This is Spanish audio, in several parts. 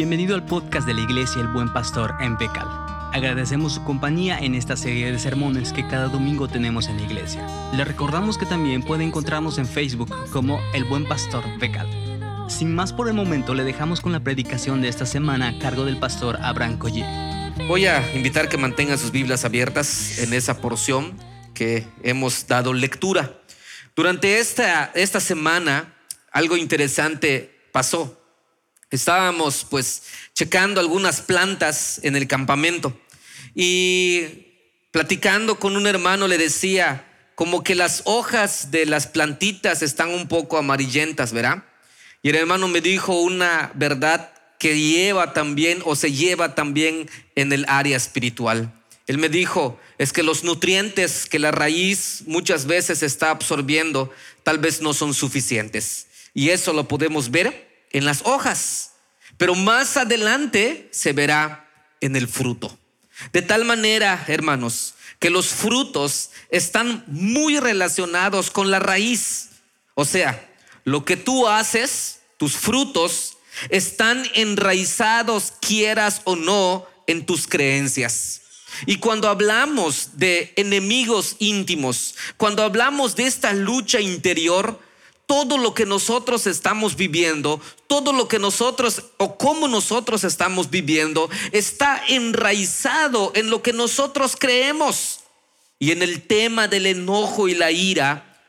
Bienvenido al podcast de la Iglesia El Buen Pastor en Becal. Agradecemos su compañía en esta serie de sermones que cada domingo tenemos en la iglesia. Le recordamos que también puede encontrarnos en Facebook como El Buen Pastor Becal. Sin más por el momento, le dejamos con la predicación de esta semana a cargo del pastor Abraham Collie. Voy a invitar que mantengan sus Biblias abiertas en esa porción que hemos dado lectura. Durante esta, esta semana, algo interesante pasó. Estábamos pues checando algunas plantas en el campamento y platicando con un hermano le decía como que las hojas de las plantitas están un poco amarillentas, ¿verdad? Y el hermano me dijo una verdad que lleva también o se lleva también en el área espiritual. Él me dijo, es que los nutrientes que la raíz muchas veces está absorbiendo tal vez no son suficientes. Y eso lo podemos ver en las hojas, pero más adelante se verá en el fruto. De tal manera, hermanos, que los frutos están muy relacionados con la raíz. O sea, lo que tú haces, tus frutos, están enraizados, quieras o no, en tus creencias. Y cuando hablamos de enemigos íntimos, cuando hablamos de esta lucha interior, todo lo que nosotros estamos viviendo, todo lo que nosotros o cómo nosotros estamos viviendo, está enraizado en lo que nosotros creemos. Y en el tema del enojo y la ira,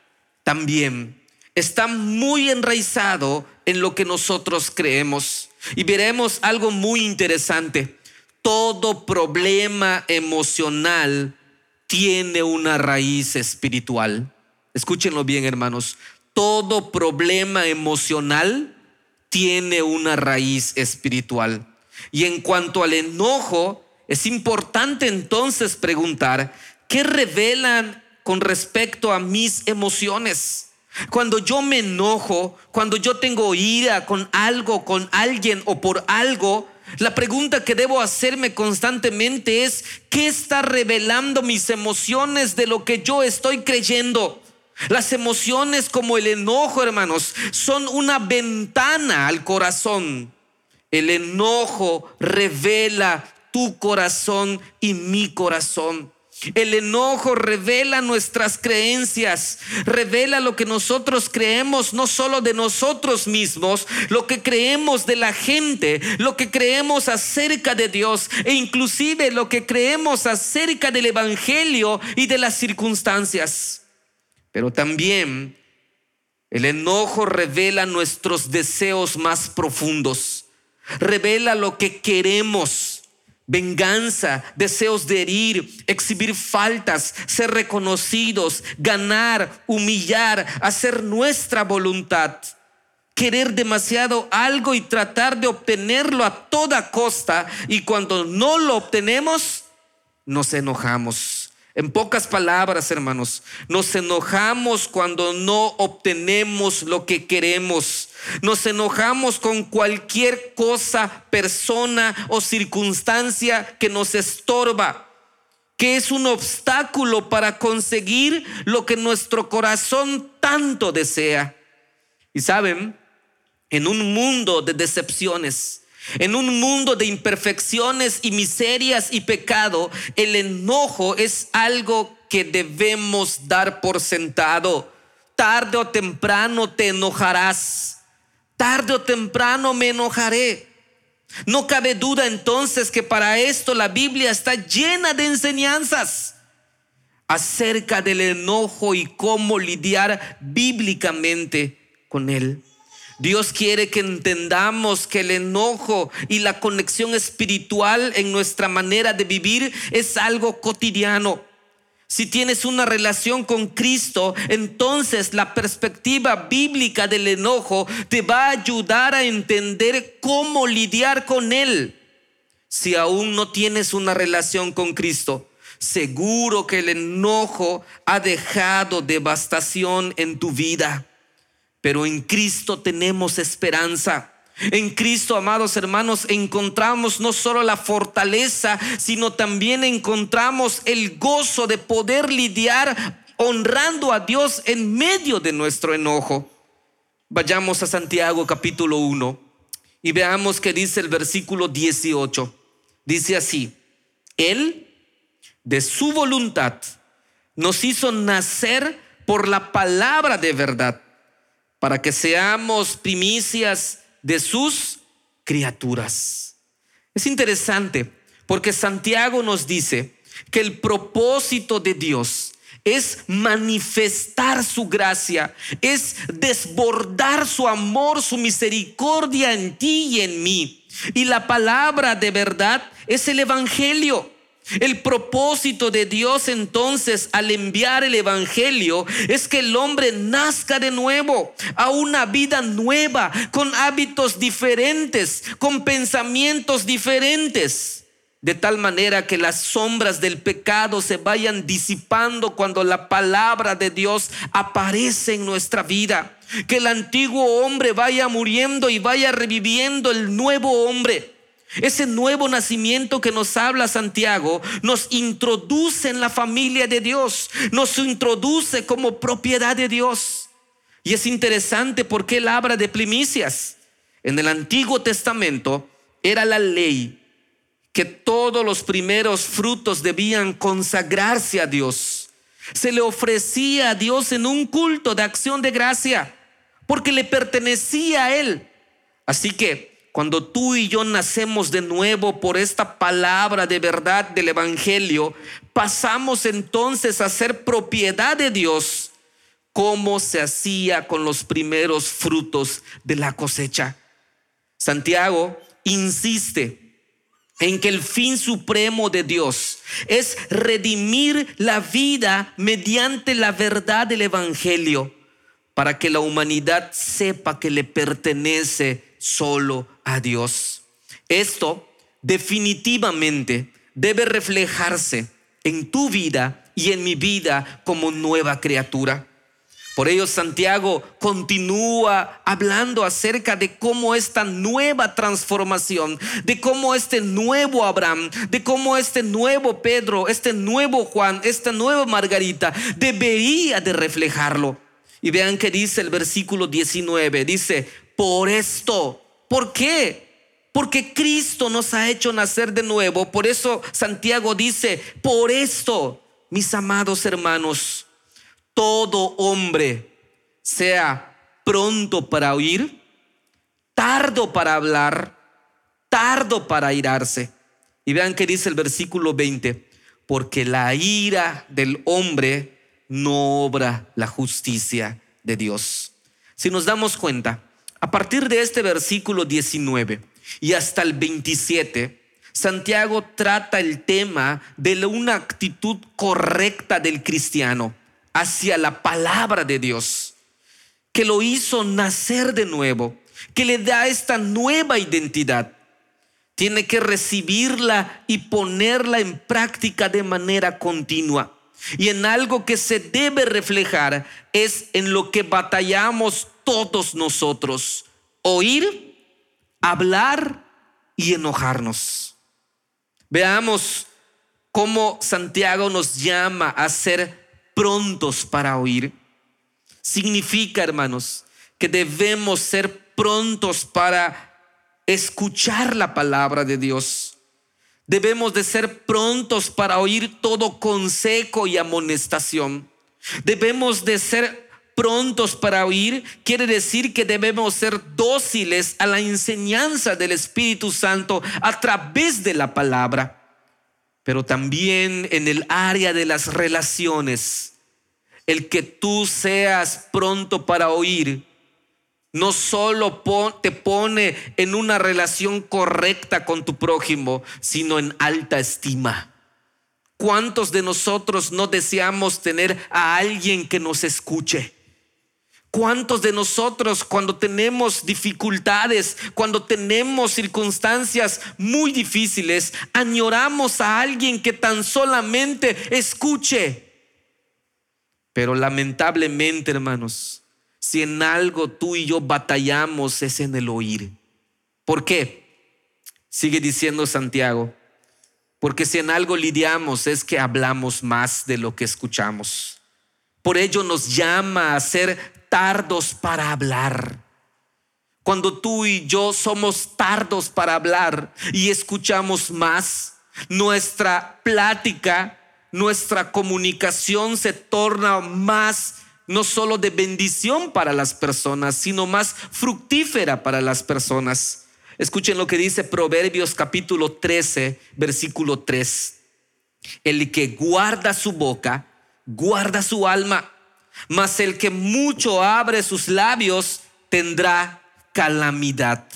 también está muy enraizado en lo que nosotros creemos. Y veremos algo muy interesante. Todo problema emocional tiene una raíz espiritual. Escúchenlo bien, hermanos todo problema emocional tiene una raíz espiritual. Y en cuanto al enojo, es importante entonces preguntar, ¿qué revelan con respecto a mis emociones? Cuando yo me enojo, cuando yo tengo ira con algo, con alguien o por algo, la pregunta que debo hacerme constantemente es, ¿qué está revelando mis emociones de lo que yo estoy creyendo? Las emociones como el enojo, hermanos, son una ventana al corazón. El enojo revela tu corazón y mi corazón. El enojo revela nuestras creencias, revela lo que nosotros creemos, no solo de nosotros mismos, lo que creemos de la gente, lo que creemos acerca de Dios e inclusive lo que creemos acerca del Evangelio y de las circunstancias. Pero también el enojo revela nuestros deseos más profundos, revela lo que queremos, venganza, deseos de herir, exhibir faltas, ser reconocidos, ganar, humillar, hacer nuestra voluntad, querer demasiado algo y tratar de obtenerlo a toda costa. Y cuando no lo obtenemos, nos enojamos. En pocas palabras, hermanos, nos enojamos cuando no obtenemos lo que queremos. Nos enojamos con cualquier cosa, persona o circunstancia que nos estorba, que es un obstáculo para conseguir lo que nuestro corazón tanto desea. Y saben, en un mundo de decepciones, en un mundo de imperfecciones y miserias y pecado, el enojo es algo que debemos dar por sentado. Tarde o temprano te enojarás. Tarde o temprano me enojaré. No cabe duda entonces que para esto la Biblia está llena de enseñanzas acerca del enojo y cómo lidiar bíblicamente con él. Dios quiere que entendamos que el enojo y la conexión espiritual en nuestra manera de vivir es algo cotidiano. Si tienes una relación con Cristo, entonces la perspectiva bíblica del enojo te va a ayudar a entender cómo lidiar con él. Si aún no tienes una relación con Cristo, seguro que el enojo ha dejado devastación en tu vida. Pero en Cristo tenemos esperanza. En Cristo, amados hermanos, encontramos no solo la fortaleza, sino también encontramos el gozo de poder lidiar honrando a Dios en medio de nuestro enojo. Vayamos a Santiago capítulo 1 Y veamos que dice el versículo 18. Dice así, Él, de su voluntad, nos hizo nacer por la palabra de verdad, para que seamos primicias de sus criaturas. Es interesante porque Santiago nos dice que el propósito de Dios es manifestar su gracia, es desbordar su amor, su misericordia en ti y en mí. Y la palabra de verdad es el Evangelio. El propósito de Dios entonces al enviar el Evangelio es que el hombre nazca de nuevo a una vida nueva, con hábitos diferentes, con pensamientos diferentes de tal manera que las sombras del pecado se vayan disipando cuando la palabra de Dios aparece en nuestra vida. Que el antiguo hombre vaya muriendo y vaya reviviendo el nuevo hombre. Ese nuevo nacimiento que nos habla Santiago nos introduce en la familia de Dios, nos introduce como propiedad de Dios. Y es interesante porque él habla de primicias. En el Antiguo Testamento era la ley que todos los primeros frutos debían consagrarse a Dios. Se le ofrecía a Dios en un culto de acción de gracia, porque le pertenecía a Él. Así que cuando tú y yo nacemos de nuevo por esta palabra de verdad del Evangelio, pasamos entonces a ser propiedad de Dios, como se hacía con los primeros frutos de la cosecha. Santiago insiste en que el fin supremo de Dios es redimir la vida mediante la verdad del Evangelio, para que la humanidad sepa que le pertenece solo a Dios. Esto definitivamente debe reflejarse en tu vida y en mi vida como nueva criatura. Por ello Santiago continúa hablando acerca de cómo esta nueva transformación, de cómo este nuevo Abraham, de cómo este nuevo Pedro, este nuevo Juan, esta nueva Margarita debería de reflejarlo. Y vean que dice el versículo 19, dice, por esto, ¿por qué? Porque Cristo nos ha hecho nacer de nuevo. Por eso Santiago dice, por esto, mis amados hermanos, todo hombre sea pronto para oír, tardo para hablar, tardo para irarse. Y vean que dice el versículo 20, porque la ira del hombre no obra la justicia de Dios. Si nos damos cuenta, a partir de este versículo 19 y hasta el 27, Santiago trata el tema de una actitud correcta del cristiano hacia la palabra de Dios, que lo hizo nacer de nuevo, que le da esta nueva identidad. Tiene que recibirla y ponerla en práctica de manera continua. Y en algo que se debe reflejar es en lo que batallamos todos nosotros. Oír, hablar y enojarnos. Veamos cómo Santiago nos llama a ser prontos para oír. Significa, hermanos, que debemos ser prontos para escuchar la palabra de Dios. Debemos de ser prontos para oír todo consejo y amonestación. Debemos de ser prontos para oír quiere decir que debemos ser dóciles a la enseñanza del Espíritu Santo a través de la palabra. Pero también en el área de las relaciones el que tú seas pronto para oír, no solo te pone en una relación correcta con tu prójimo, sino en alta estima. ¿Cuántos de nosotros no deseamos tener a alguien que nos escuche? ¿Cuántos de nosotros cuando tenemos dificultades, cuando tenemos circunstancias muy difíciles, añoramos a alguien que tan solamente escuche? Pero lamentablemente, hermanos, si en algo tú y yo batallamos es en el oír. ¿Por qué? Sigue diciendo Santiago. Porque si en algo lidiamos es que hablamos más de lo que escuchamos. Por ello nos llama a ser tardos para hablar cuando tú y yo somos tardos para hablar y escuchamos más, nuestra plática, nuestra comunicación se torna más no solo de bendición para las personas, sino más fructífera para las personas. Escuchen lo que dice Proverbios capítulo 13, versículo 3. El que guarda su boca, guarda su alma, mas el que mucho abre sus labios tendrá calamidad.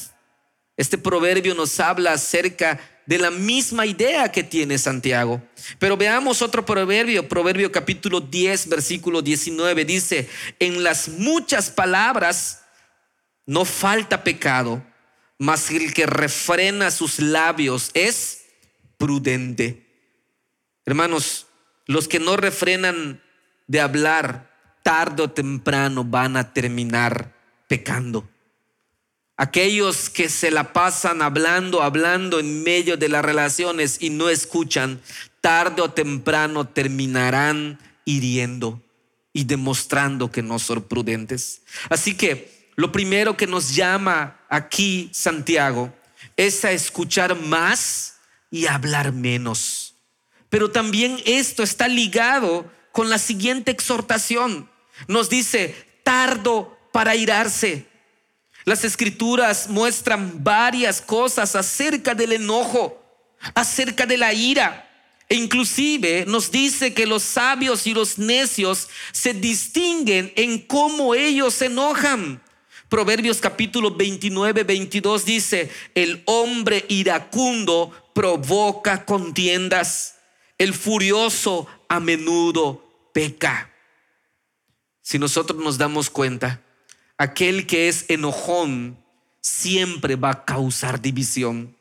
Este proverbio nos habla acerca de la misma idea que tiene Santiago. Pero veamos otro proverbio, proverbio capítulo 10, versículo 19, dice, en las muchas palabras no falta pecado, mas el que refrena sus labios es prudente. Hermanos, los que no refrenan de hablar, tarde o temprano van a terminar pecando. Aquellos que se la pasan hablando, hablando en medio de las relaciones y no escuchan, tarde o temprano terminarán hiriendo y demostrando que no son prudentes. Así que lo primero que nos llama aquí Santiago es a escuchar más y hablar menos. Pero también esto está ligado con la siguiente exhortación. Nos dice, tardo para irarse las escrituras muestran varias cosas acerca del enojo, acerca de la ira. E inclusive nos dice que los sabios y los necios se distinguen en cómo ellos se enojan. Proverbios capítulo 29, 22 dice, el hombre iracundo provoca contiendas, el furioso a menudo peca. Si nosotros nos damos cuenta, aquel que es enojón siempre va a causar división.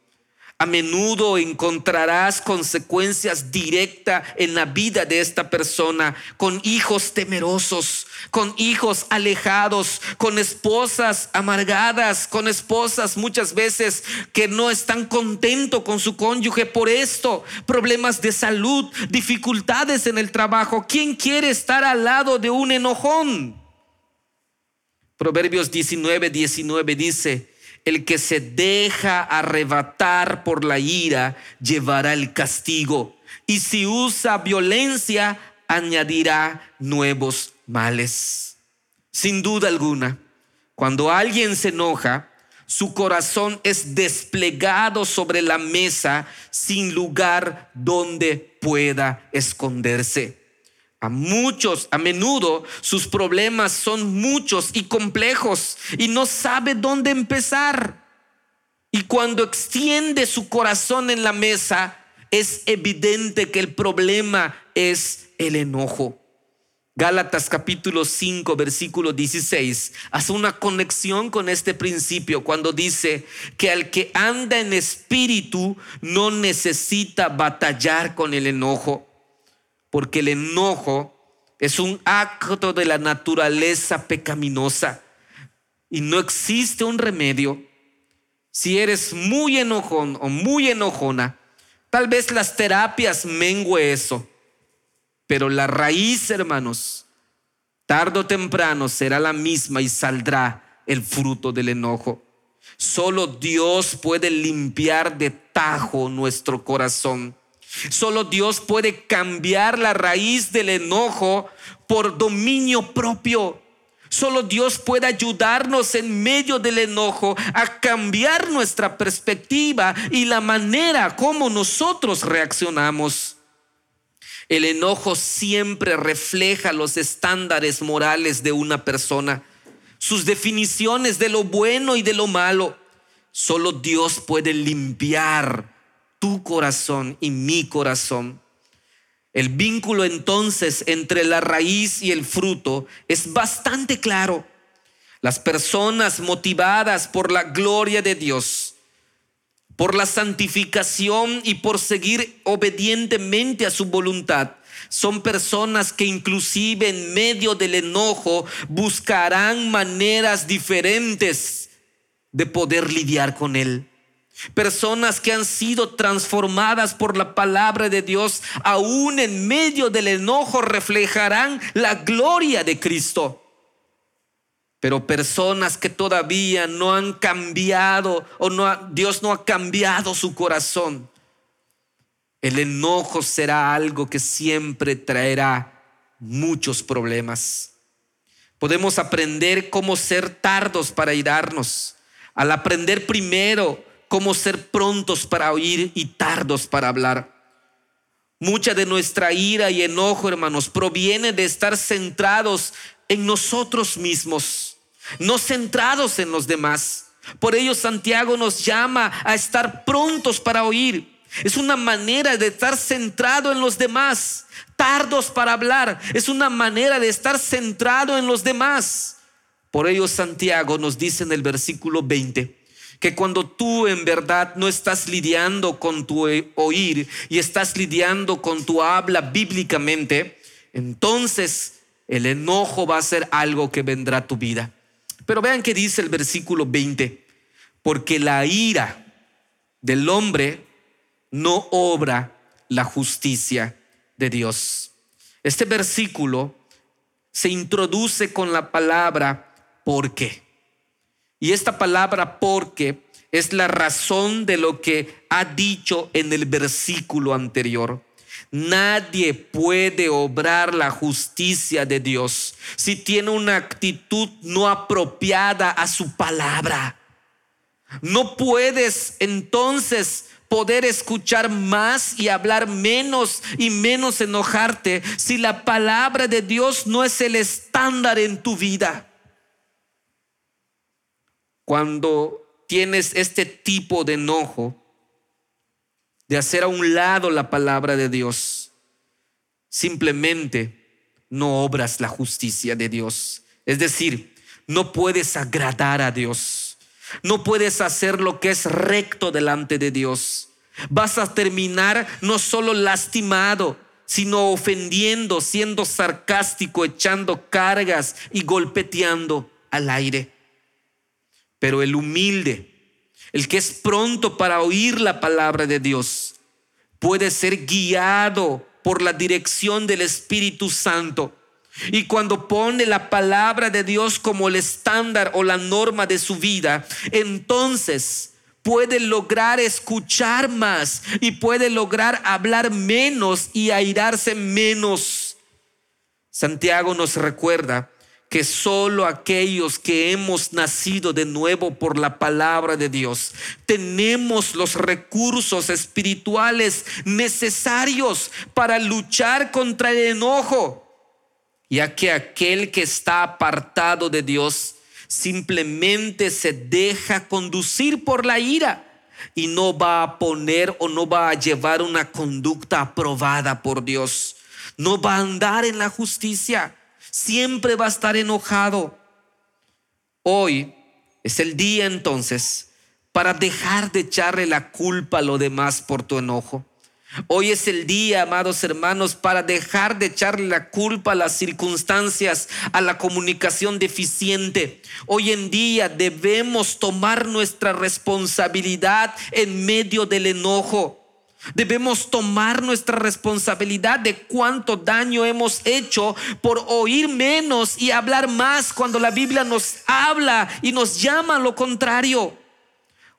A menudo encontrarás consecuencias directas en la vida de esta persona, con hijos temerosos, con hijos alejados, con esposas amargadas, con esposas muchas veces que no están contentos con su cónyuge por esto, problemas de salud, dificultades en el trabajo. ¿Quién quiere estar al lado de un enojón? Proverbios 19, 19 dice, el que se deja arrebatar por la ira llevará el castigo, y si usa violencia añadirá nuevos males. Sin duda alguna, cuando alguien se enoja, su corazón es desplegado sobre la mesa sin lugar donde pueda esconderse. Muchos, a menudo, sus problemas son muchos y complejos y no sabe dónde empezar. Y cuando extiende su corazón en la mesa, es evidente que el problema es el enojo. Gálatas capítulo 5, versículo 16, hace una conexión con este principio cuando dice que al que anda en espíritu no necesita batallar con el enojo porque el enojo es un acto de la naturaleza pecaminosa y no existe un remedio. Si eres muy enojón o muy enojona, tal vez las terapias mengue eso, pero la raíz, hermanos, tarde o temprano será la misma y saldrá el fruto del enojo. Solo Dios puede limpiar de tajo nuestro corazón. Solo Dios puede cambiar la raíz del enojo por dominio propio. Solo Dios puede ayudarnos en medio del enojo a cambiar nuestra perspectiva y la manera como nosotros reaccionamos. El enojo siempre refleja los estándares morales de una persona, sus definiciones de lo bueno y de lo malo. Solo Dios puede limpiar tu corazón y mi corazón. El vínculo entonces entre la raíz y el fruto es bastante claro. Las personas motivadas por la gloria de Dios, por la santificación y por seguir obedientemente a su voluntad, son personas que inclusive en medio del enojo buscarán maneras diferentes de poder lidiar con él. Personas que han sido transformadas por la palabra de Dios, aún en medio del enojo, reflejarán la gloria de Cristo. pero personas que todavía no han cambiado o no Dios no ha cambiado su corazón. El enojo será algo que siempre traerá muchos problemas. Podemos aprender cómo ser tardos para irarnos, al aprender primero cómo ser prontos para oír y tardos para hablar. Mucha de nuestra ira y enojo, hermanos, proviene de estar centrados en nosotros mismos, no centrados en los demás. Por ello Santiago nos llama a estar prontos para oír. Es una manera de estar centrado en los demás, tardos para hablar. Es una manera de estar centrado en los demás. Por ello Santiago nos dice en el versículo 20 que cuando tú en verdad no estás lidiando con tu oír y estás lidiando con tu habla bíblicamente, entonces el enojo va a ser algo que vendrá a tu vida. Pero vean que dice el versículo 20, porque la ira del hombre no obra la justicia de Dios. Este versículo se introduce con la palabra porque. Y esta palabra porque es la razón de lo que ha dicho en el versículo anterior. Nadie puede obrar la justicia de Dios si tiene una actitud no apropiada a su palabra. No puedes entonces poder escuchar más y hablar menos y menos enojarte si la palabra de Dios no es el estándar en tu vida. Cuando tienes este tipo de enojo, de hacer a un lado la palabra de Dios, simplemente no obras la justicia de Dios. Es decir, no puedes agradar a Dios. No puedes hacer lo que es recto delante de Dios. Vas a terminar no solo lastimado, sino ofendiendo, siendo sarcástico, echando cargas y golpeteando al aire. Pero el humilde, el que es pronto para oír la palabra de Dios, puede ser guiado por la dirección del Espíritu Santo. Y cuando pone la palabra de Dios como el estándar o la norma de su vida, entonces puede lograr escuchar más y puede lograr hablar menos y airarse menos. Santiago nos recuerda que solo aquellos que hemos nacido de nuevo por la palabra de Dios. Tenemos los recursos espirituales necesarios para luchar contra el enojo, ya que aquel que está apartado de Dios simplemente se deja conducir por la ira y no va a poner o no va a llevar una conducta aprobada por Dios, no va a andar en la justicia siempre va a estar enojado. Hoy es el día entonces para dejar de echarle la culpa a lo demás por tu enojo. Hoy es el día, amados hermanos, para dejar de echarle la culpa a las circunstancias, a la comunicación deficiente. Hoy en día debemos tomar nuestra responsabilidad en medio del enojo. Debemos tomar nuestra responsabilidad de cuánto daño hemos hecho por oír menos y hablar más cuando la Biblia nos habla y nos llama a lo contrario.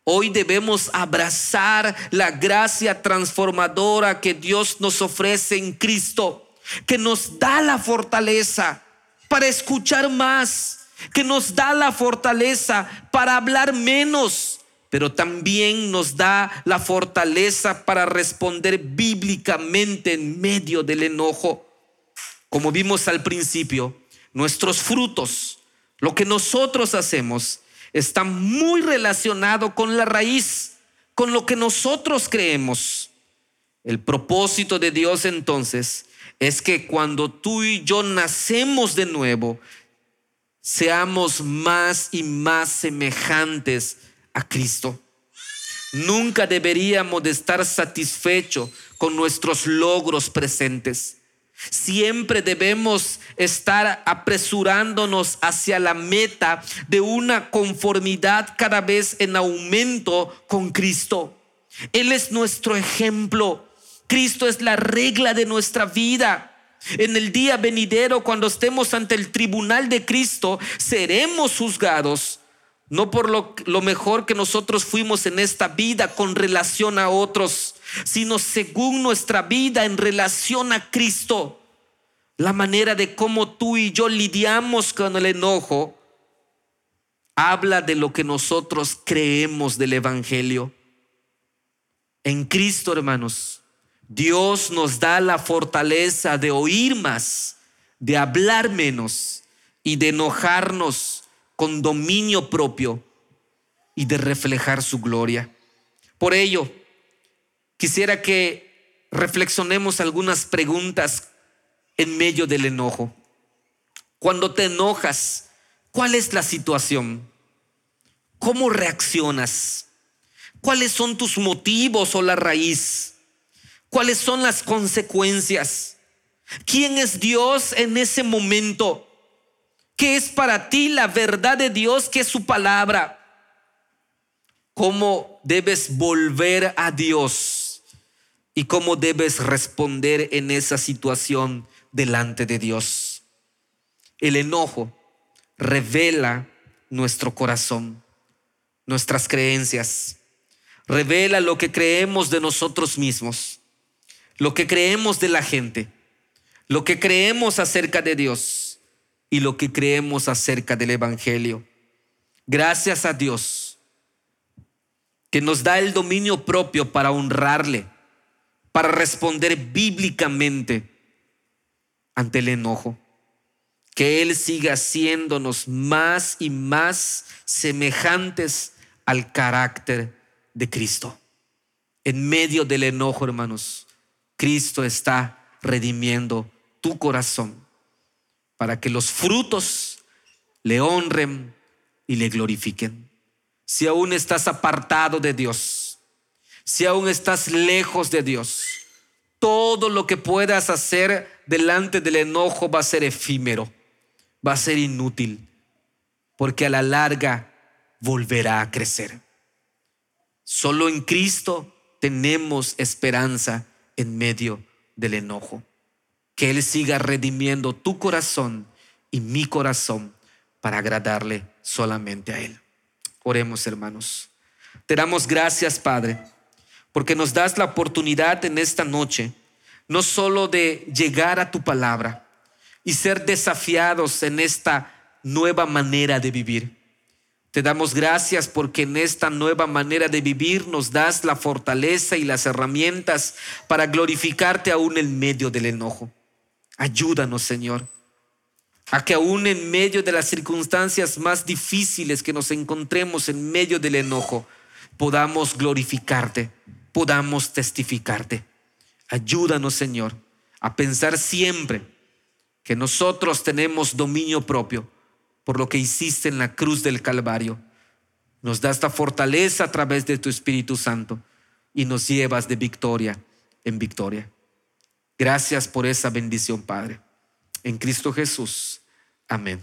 Hoy debemos abrazar la gracia transformadora que Dios nos ofrece en Cristo, que nos da la fortaleza para escuchar más, que nos da la fortaleza para hablar menos pero también nos da la fortaleza para responder bíblicamente en medio del enojo. Como vimos al principio, nuestros frutos, lo que nosotros hacemos, está muy relacionado con la raíz, con lo que nosotros creemos. El propósito de Dios entonces es que cuando tú y yo nacemos de nuevo, seamos más y más semejantes a Cristo. Nunca deberíamos de estar satisfechos con nuestros logros presentes. Siempre debemos estar apresurándonos hacia la meta de una conformidad cada vez en aumento con Cristo. Él es nuestro ejemplo. Cristo es la regla de nuestra vida. En el día venidero, cuando estemos ante el tribunal de Cristo, seremos juzgados no por lo, lo, mejor que nosotros fuimos en esta vida con relación a otros, sino según nuestra vida en relación a Cristo. La manera de cómo tú y yo lidiamos con el enojo habla de lo que nosotros creemos del Evangelio. En Cristo, hermanos, Dios nos da la fortaleza de oír más, de hablar menos y de enojarnos con dominio propio y de reflejar su gloria. Por ello, quisiera que reflexionemos algunas preguntas en medio del enojo. Cuando te enojas, ¿cuál es la situación? ¿Cómo reaccionas? ¿Cuáles son tus motivos o la raíz? cuáles son las consecuencias. ¿Quién es Dios en ese momento? ¿Qué es para ti la verdad de Dios? ¿Qué es su palabra? ¿Cómo debes volver a Dios? ¿Y cómo debes responder en esa situación delante de Dios? El enojo revela nuestro corazón, nuestras creencias, revela lo que creemos de nosotros mismos lo que creemos de la gente, lo que creemos acerca de Dios y lo que creemos acerca del Evangelio. Gracias a Dios que nos da el dominio propio para honrarle, para responder bíblicamente ante el enojo. Que Él siga haciéndonos más y más semejantes al carácter de Cristo. En medio del enojo, hermanos, Cristo está redimiendo tu corazón para que los frutos le honren y le glorifiquen. Si aún estás apartado de Dios, si aún estás lejos de Dios, todo lo que puedas hacer delante del enojo va a ser efímero, va a ser inútil, porque a la larga volverá a crecer. Solo en Cristo tenemos esperanza en medio del enojo. Que Él siga redimiendo tu corazón y mi corazón para agradarle solamente a Él. Oremos, hermanos. Te damos gracias, Padre, porque nos das la oportunidad en esta noche, no solo de llegar a tu palabra y ser desafiados en esta nueva manera de vivir, te damos gracias porque en esta nueva manera de vivir nos das la fortaleza y las herramientas para glorificarte aún en medio del enojo. Ayúdanos, Señor, a que aún en medio de las circunstancias más difíciles que nos encontremos en medio del enojo, podamos glorificarte, podamos testificarte. Ayúdanos, Señor, a pensar siempre que nosotros tenemos dominio propio por lo que hiciste en la cruz del Calvario. Nos da esta fortaleza a través de tu Espíritu Santo y nos llevas de victoria en victoria. Gracias por esa bendición, Padre. En Cristo Jesús. Amén.